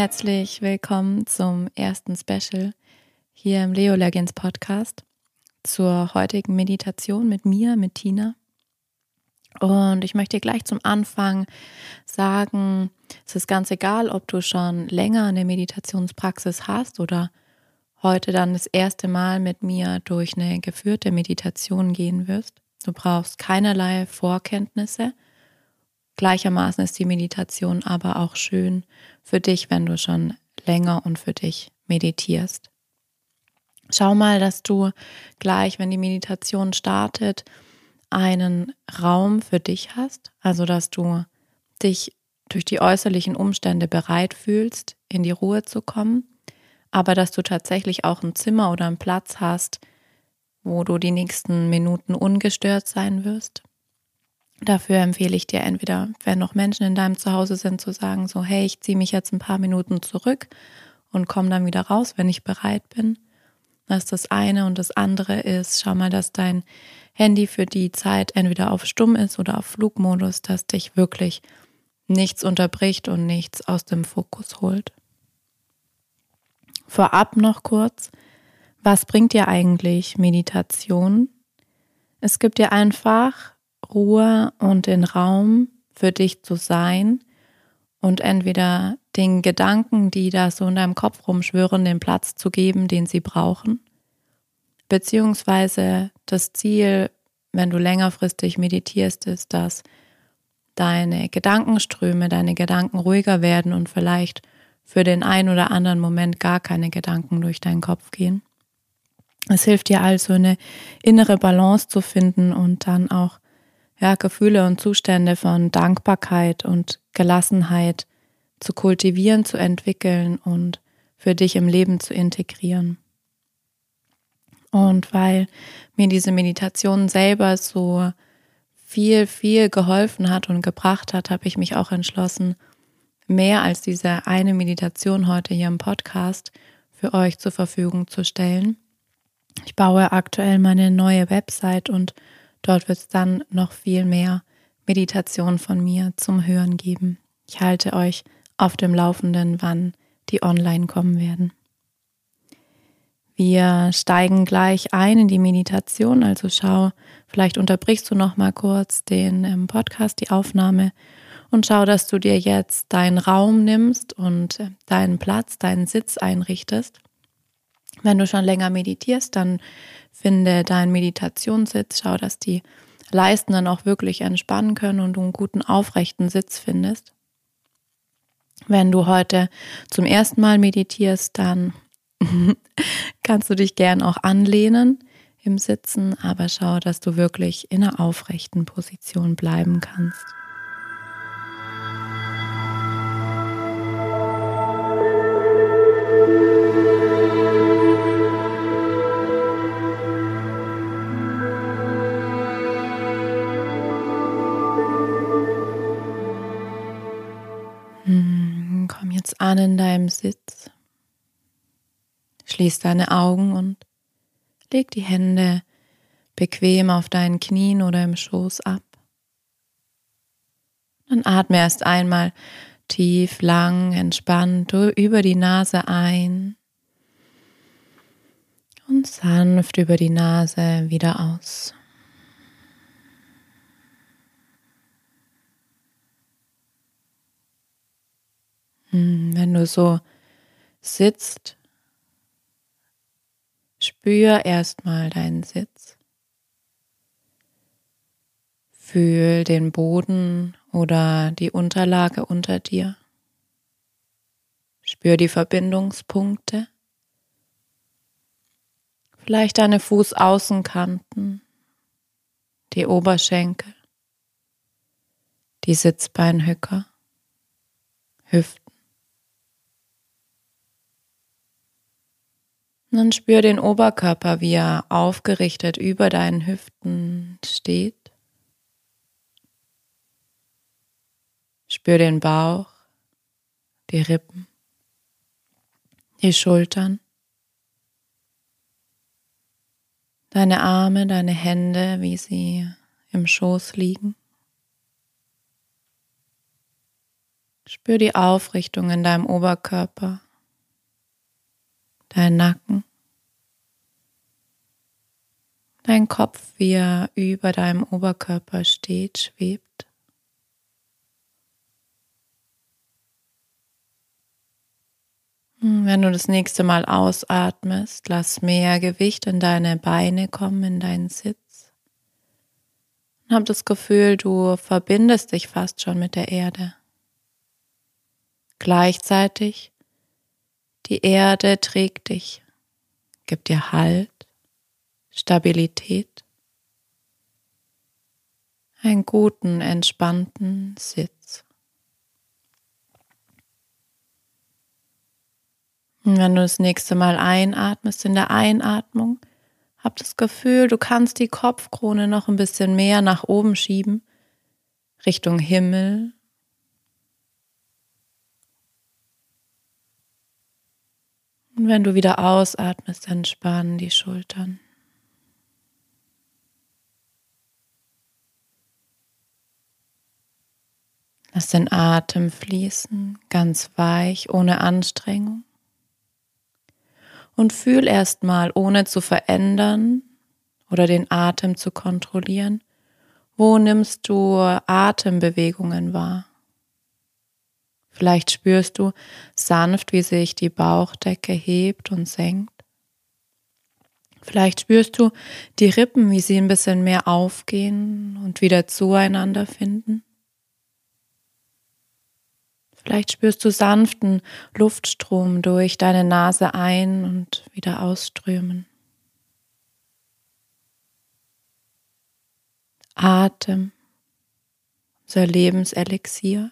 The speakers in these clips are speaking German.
Herzlich willkommen zum ersten Special hier im Leo Legends Podcast zur heutigen Meditation mit mir, mit Tina. Und ich möchte gleich zum Anfang sagen, es ist ganz egal, ob du schon länger eine Meditationspraxis hast oder heute dann das erste Mal mit mir durch eine geführte Meditation gehen wirst. Du brauchst keinerlei Vorkenntnisse. Gleichermaßen ist die Meditation aber auch schön für dich, wenn du schon länger und für dich meditierst. Schau mal, dass du gleich, wenn die Meditation startet, einen Raum für dich hast, also dass du dich durch die äußerlichen Umstände bereit fühlst, in die Ruhe zu kommen, aber dass du tatsächlich auch ein Zimmer oder einen Platz hast, wo du die nächsten Minuten ungestört sein wirst. Dafür empfehle ich dir entweder, wenn noch Menschen in deinem Zuhause sind, zu sagen, so, hey, ich ziehe mich jetzt ein paar Minuten zurück und komme dann wieder raus, wenn ich bereit bin. Das ist das eine. Und das andere ist, schau mal, dass dein Handy für die Zeit entweder auf Stumm ist oder auf Flugmodus, dass dich wirklich nichts unterbricht und nichts aus dem Fokus holt. Vorab noch kurz, was bringt dir eigentlich Meditation? Es gibt dir einfach Ruhe und den Raum für dich zu sein und entweder den Gedanken, die da so in deinem Kopf rumschwören, den Platz zu geben, den sie brauchen, beziehungsweise das Ziel, wenn du längerfristig meditierst, ist, dass deine Gedankenströme, deine Gedanken ruhiger werden und vielleicht für den einen oder anderen Moment gar keine Gedanken durch deinen Kopf gehen. Es hilft dir also eine innere Balance zu finden und dann auch ja, Gefühle und Zustände von Dankbarkeit und Gelassenheit zu kultivieren, zu entwickeln und für dich im Leben zu integrieren. Und weil mir diese Meditation selber so viel, viel geholfen hat und gebracht hat, habe ich mich auch entschlossen, mehr als diese eine Meditation heute hier im Podcast für euch zur Verfügung zu stellen. Ich baue aktuell meine neue Website und Dort wird es dann noch viel mehr Meditation von mir zum Hören geben. Ich halte euch auf dem Laufenden, wann die online kommen werden. Wir steigen gleich ein in die Meditation, also schau, vielleicht unterbrichst du noch mal kurz den ähm, Podcast, die Aufnahme und schau, dass du dir jetzt deinen Raum nimmst und äh, deinen Platz, deinen Sitz einrichtest. Wenn du schon länger meditierst, dann Finde deinen Meditationssitz, schau, dass die Leisten dann auch wirklich entspannen können und du einen guten aufrechten Sitz findest. Wenn du heute zum ersten Mal meditierst, dann kannst du dich gern auch anlehnen im Sitzen, aber schau, dass du wirklich in einer aufrechten Position bleiben kannst. An in deinem Sitz. Schließ deine Augen und leg die Hände bequem auf deinen Knien oder im Schoß ab. Dann atme erst einmal tief, lang, entspannt über die Nase ein und sanft über die Nase wieder aus. Wenn du so sitzt, spür erstmal deinen Sitz. Fühl den Boden oder die Unterlage unter dir. Spür die Verbindungspunkte. Vielleicht deine Fußaußenkanten, die Oberschenkel, die Sitzbeinhöcker, Hüften. Und dann spür den Oberkörper, wie er aufgerichtet über deinen Hüften steht. Spür den Bauch, die Rippen, die Schultern, deine Arme, deine Hände, wie sie im Schoß liegen. Spür die Aufrichtung in deinem Oberkörper, dein Nacken, dein Kopf, wie er über deinem Oberkörper steht, schwebt. Hm, wenn du das nächste Mal ausatmest, lass mehr Gewicht in deine Beine kommen, in deinen Sitz. Und hab das Gefühl, du verbindest dich fast schon mit der Erde. Gleichzeitig, die Erde trägt dich, gibt dir Halt, Stabilität, einen guten, entspannten Sitz. Und wenn du das nächste Mal einatmest in der Einatmung, hab das Gefühl, du kannst die Kopfkrone noch ein bisschen mehr nach oben schieben, Richtung Himmel. Und wenn du wieder ausatmest, entspannen die Schultern. Lass den Atem fließen, ganz weich, ohne Anstrengung und fühl erstmal, ohne zu verändern oder den Atem zu kontrollieren, wo nimmst du Atembewegungen wahr? Vielleicht spürst du sanft, wie sich die Bauchdecke hebt und senkt. Vielleicht spürst du die Rippen, wie sie ein bisschen mehr aufgehen und wieder zueinander finden. Vielleicht spürst du sanften Luftstrom durch deine Nase ein und wieder ausströmen. Atem, unser Lebenselixier.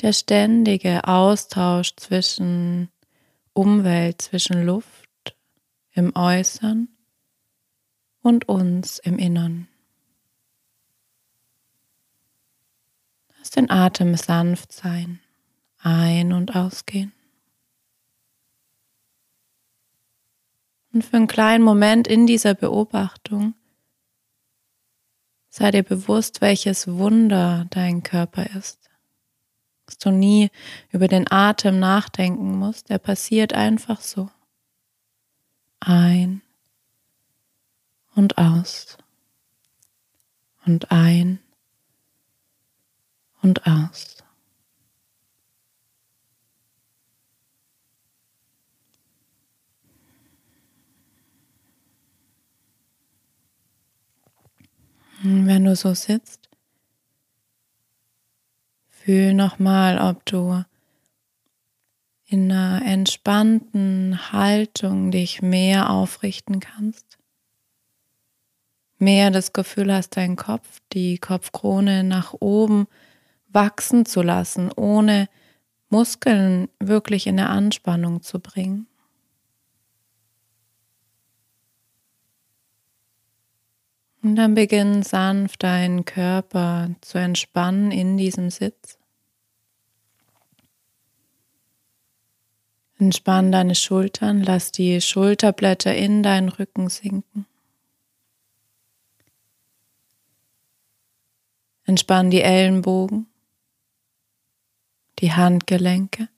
Der ständige Austausch zwischen Umwelt, zwischen Luft im Äußern und uns im Innern. Lass den Atem sanft sein, ein- und ausgehen. Und für einen kleinen Moment in dieser Beobachtung sei dir bewusst, welches Wunder dein Körper ist. Dass du nie über den Atem nachdenken musst, der passiert einfach so. Ein und aus und ein und aus. Wenn du so sitzt, fühl nochmal, ob du in einer entspannten Haltung dich mehr aufrichten kannst. Mehr das Gefühl hast, dein Kopf, die Kopfkrone nach oben wachsen zu lassen, ohne Muskeln wirklich in eine Anspannung zu bringen. Und dann beginn sanft deinen Körper zu entspannen in diesem Sitz. Entspann deine Schultern, lass die Schulterblätter in deinen Rücken sinken. Entspann die Ellenbogen die Handgelenke,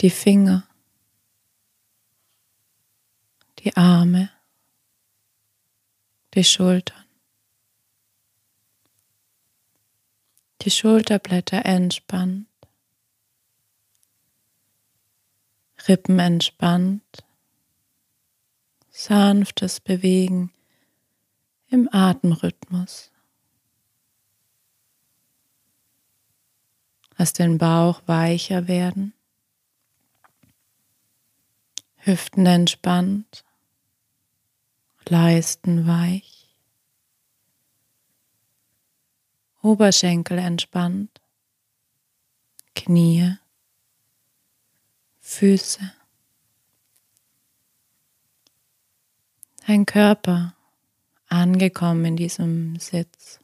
die Finger, die Arme, die Schultern, die Schulterblätter entspannt, Rippen entspannt, sanftes Bewegen im Atemrhythmus. Lass den Bauch weicher werden. Hüften entspannt. Leisten weich. Oberschenkel entspannt. Knie. Füße. Dein Körper angekommen in diesem Sitz.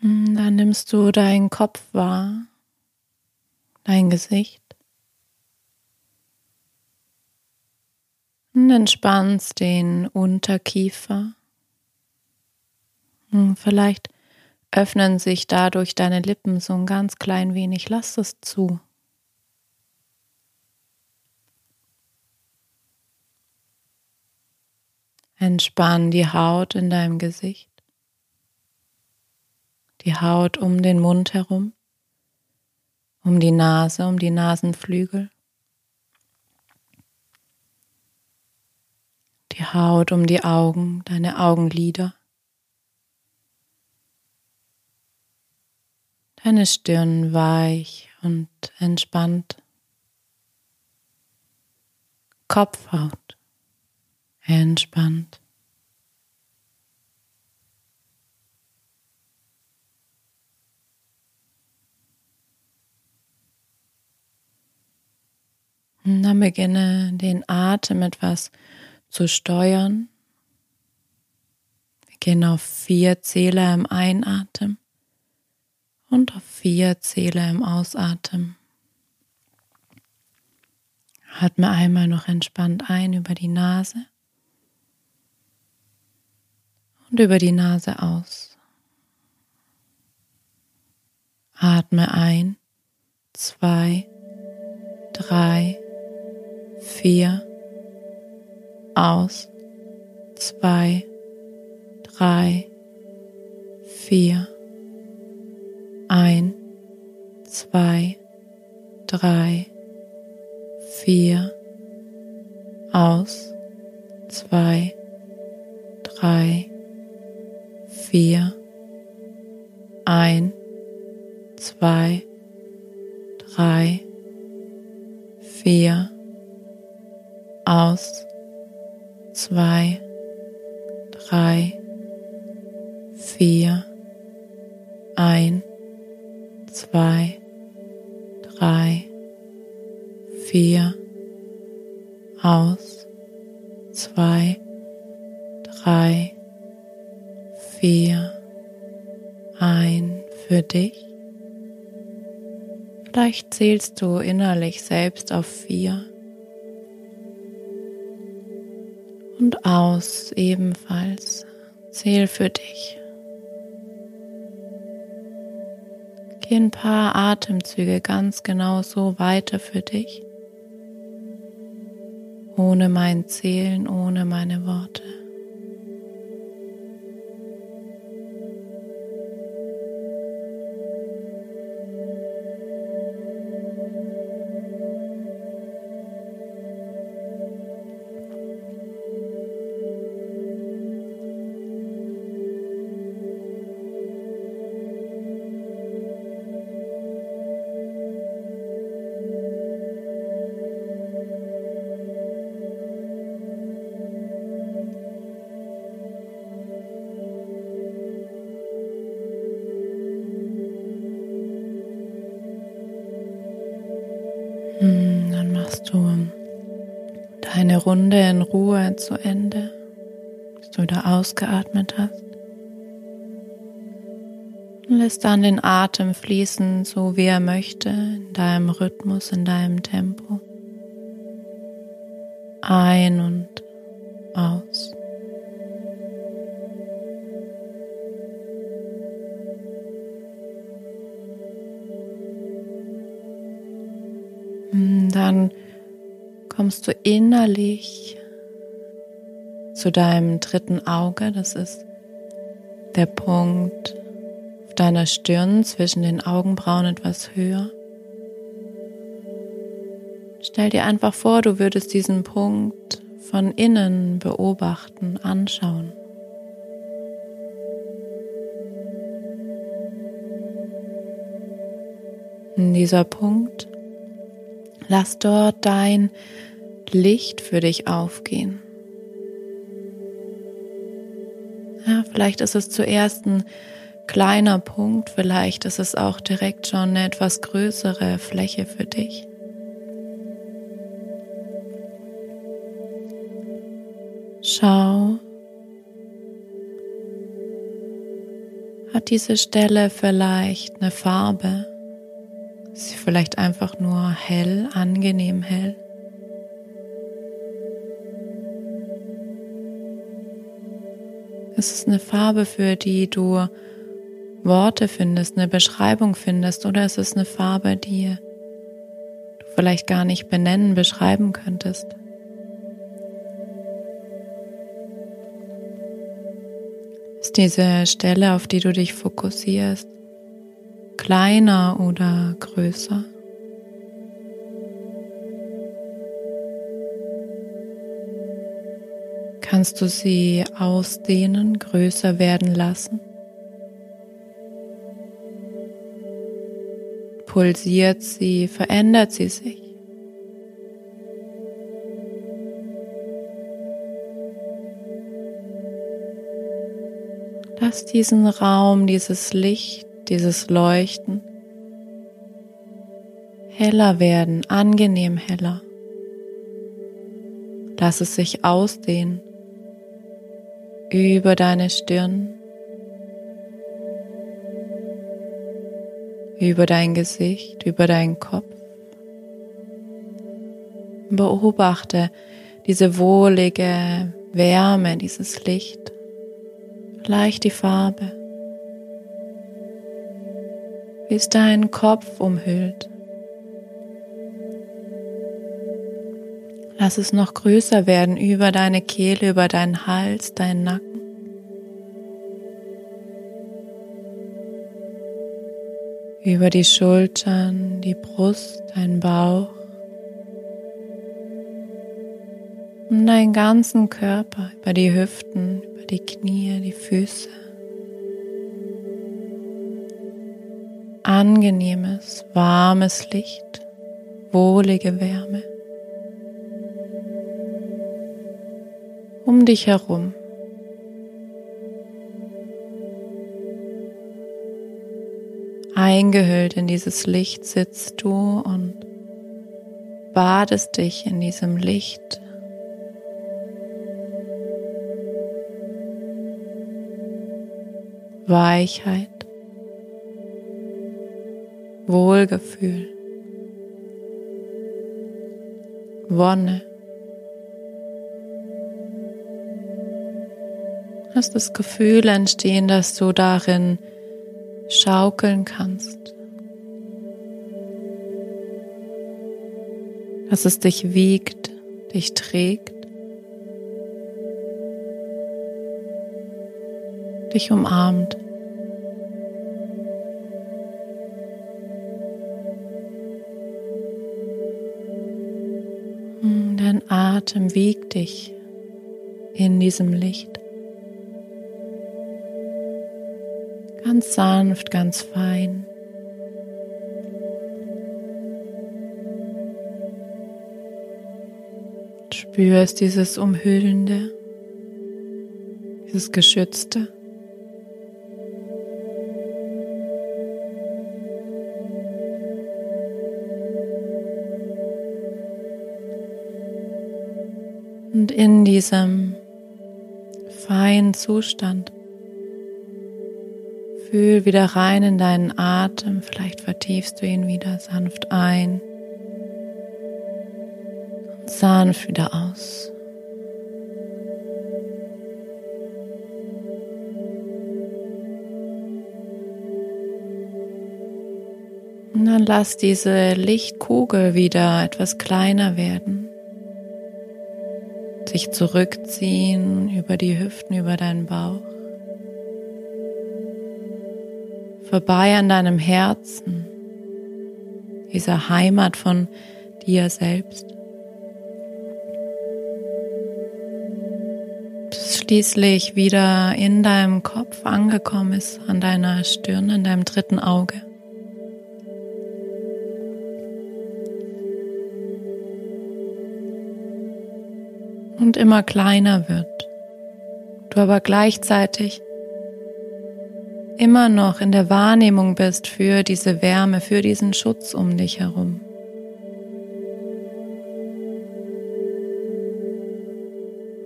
Dann nimmst du deinen Kopf wahr, dein Gesicht. Und entspannst den Unterkiefer. Hm, vielleicht öffnen sich dadurch deine Lippen so ein ganz klein wenig. Lass es zu. Entspann die Haut in deinem Gesicht, die Haut um den Mund herum, um die Nase, um die Nasenflügel. Die Haut um die Augen, deine Augenlider, deine Stirn weich und entspannt, Kopfhaut entspannt. Und dann beginne den Atem etwas zu steuern. Wir gehen auf vier Zähler im Einatmen und auf vier Zähler im Ausatmen. Atme einmal noch entspannt ein über die Nase und über die Nase aus. Atme ein, zwei, drei, vier, aus. Zwei, drei, vier. Ein, zwei, drei, vier. Aus. Zwei, drei, vier. Ein, zwei, drei, vier. Aus zwei, drei, vier, ein, zwei, drei, vier, aus, zwei, drei, vier, ein für dich. Vielleicht zählst du innerlich selbst auf vier. Und aus ebenfalls. Zähl für dich. Geh ein paar Atemzüge ganz genau so weiter für dich. Ohne mein Zählen, ohne meine Worte. Dann machst du deine Runde in Ruhe zu Ende, bis du wieder ausgeatmet hast. Und lässt dann den Atem fließen, so wie er möchte, in deinem Rhythmus, in deinem Tempo. Ein und aus. Dann kommst du innerlich zu deinem dritten Auge. Das ist der Punkt auf deiner Stirn zwischen den Augenbrauen etwas höher. Stell dir einfach vor, du würdest diesen Punkt von innen beobachten, anschauen. In dieser Punkt Lass dort dein Licht für dich aufgehen. Ja, vielleicht ist es zuerst ein kleiner Punkt, vielleicht ist es auch direkt schon eine etwas größere Fläche für dich. Schau, Hat diese Stelle vielleicht eine Farbe? Ist sie vielleicht einfach nur hell, angenehm hell? Ist es eine Farbe, für die du Worte findest, eine Beschreibung findest, oder ist es eine Farbe, die du vielleicht gar nicht benennen, beschreiben könntest? Ist diese Stelle, auf die du dich fokussierst, kleiner oder größer? Kannst du sie ausdehnen, größer werden lassen? Pulsiert sie, verändert sie sich? Lass diesen Raum, dieses Licht, dieses Leuchten heller werden, angenehm heller. Lass es sich ausdehnen über deine Stirn, über dein Gesicht, über deinen Kopf. Beobachte diese wohlige Wärme, dieses Licht, vielleicht die Farbe, es deinen Kopf umhüllt. Lass es noch größer werden über deine Kehle, über deinen Hals, deinen Nacken. Über die Schultern, die Brust, dein Bauch. Um deinen ganzen Körper, über die Hüften, über die Knie, die Füße. Angenehmes, warmes Licht, wohlige Wärme. um dich herum. Eingehüllt in dieses Licht sitzt du und badest dich in diesem Licht. Weichheit, Wohlgefühl, Wonne. Lass das Gefühl entstehen, dass du darin schaukeln kannst. Dass es dich wiegt, dich trägt, dich umarmt. Atem wiegt dich in diesem Licht. Ganz sanft, ganz fein. Spürst dieses Umhüllende, dieses Geschützte. Und in diesem feinen Zustand Fühl wieder rein in deinen Atem. Vielleicht vertiefst du ihn wieder sanft ein und sanft wieder aus. Und dann lass diese Lichtkugel wieder etwas kleiner werden. Sich zurückziehen über die Hüften, über deinen Bauch. vorbei an deinem Herzen, dieser Heimat von dir selbst. Bis schließlich wieder in deinem Kopf angekommen ist, an deiner Stirn, an deinem dritten Auge. Und immer kleiner wird, du aber gleichzeitig immer noch in der Wahrnehmung bist für diese Wärme, für diesen Schutz um dich herum.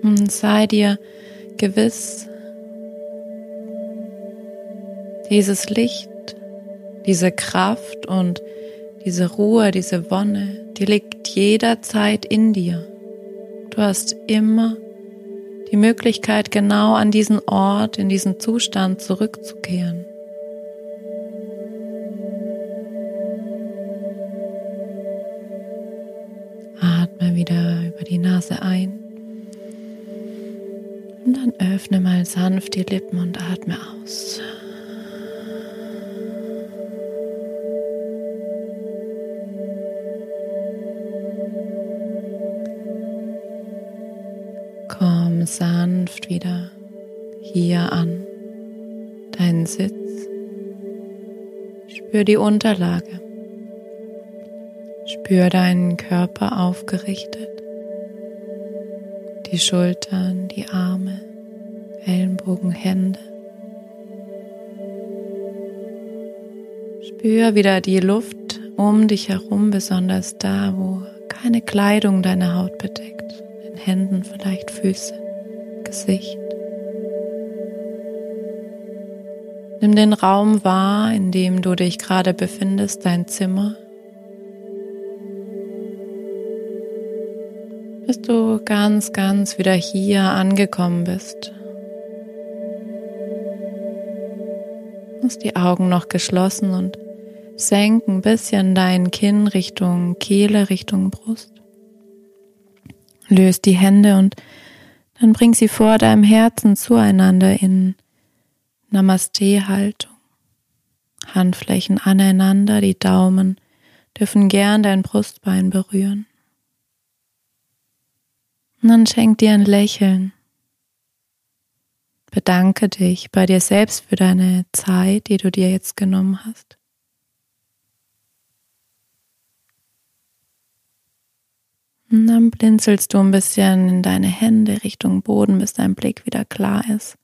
Und sei dir gewiss, Dieses Licht, diese Kraft und diese Ruhe, diese Wonne, die liegt jederzeit in dir. Du hast immer die Möglichkeit, genau an diesen Ort, in diesen Zustand zurückzukehren. Atme wieder über die Nase ein. Und dann öffne mal sanft die Lippen und atme aus. Wieder hier an, deinen Sitz. Spür die Unterlage. Spür deinen Körper aufgerichtet. Die Schultern, die Arme, Ellenbogen, Hände. Spür wieder die Luft um dich herum, besonders da, wo keine Kleidung deine Haut bedeckt. In Händen vielleicht Füße, Gesicht. Nimm den Raum wahr, in dem du dich gerade befindest, dein Zimmer. Bis du ganz, ganz wieder hier angekommen bist. Lass die Augen noch geschlossen und senk ein bisschen dein Kinn Richtung Kehle, Richtung Brust. Löst die Hände und dann bring sie vor deinem Herzen zueinander in Namaste-Haltung. Handflächen aneinander, die Daumen dürfen gern dein Brustbein berühren. Und dann schenk dir ein Lächeln. Bedanke dich bei dir selbst für deine Zeit, die du dir jetzt genommen hast. Und dann blinzelst du ein bisschen in deine Hände Richtung Boden, bis dein Blick wieder klar ist.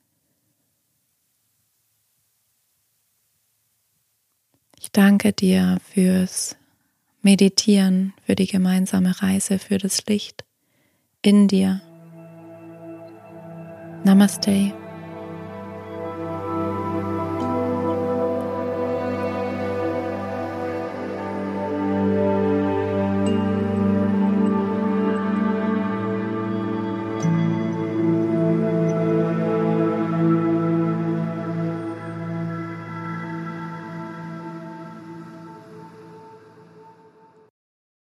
Ich danke dir fürs Meditieren, für die gemeinsame Reise, für das Licht in dir. Namaste.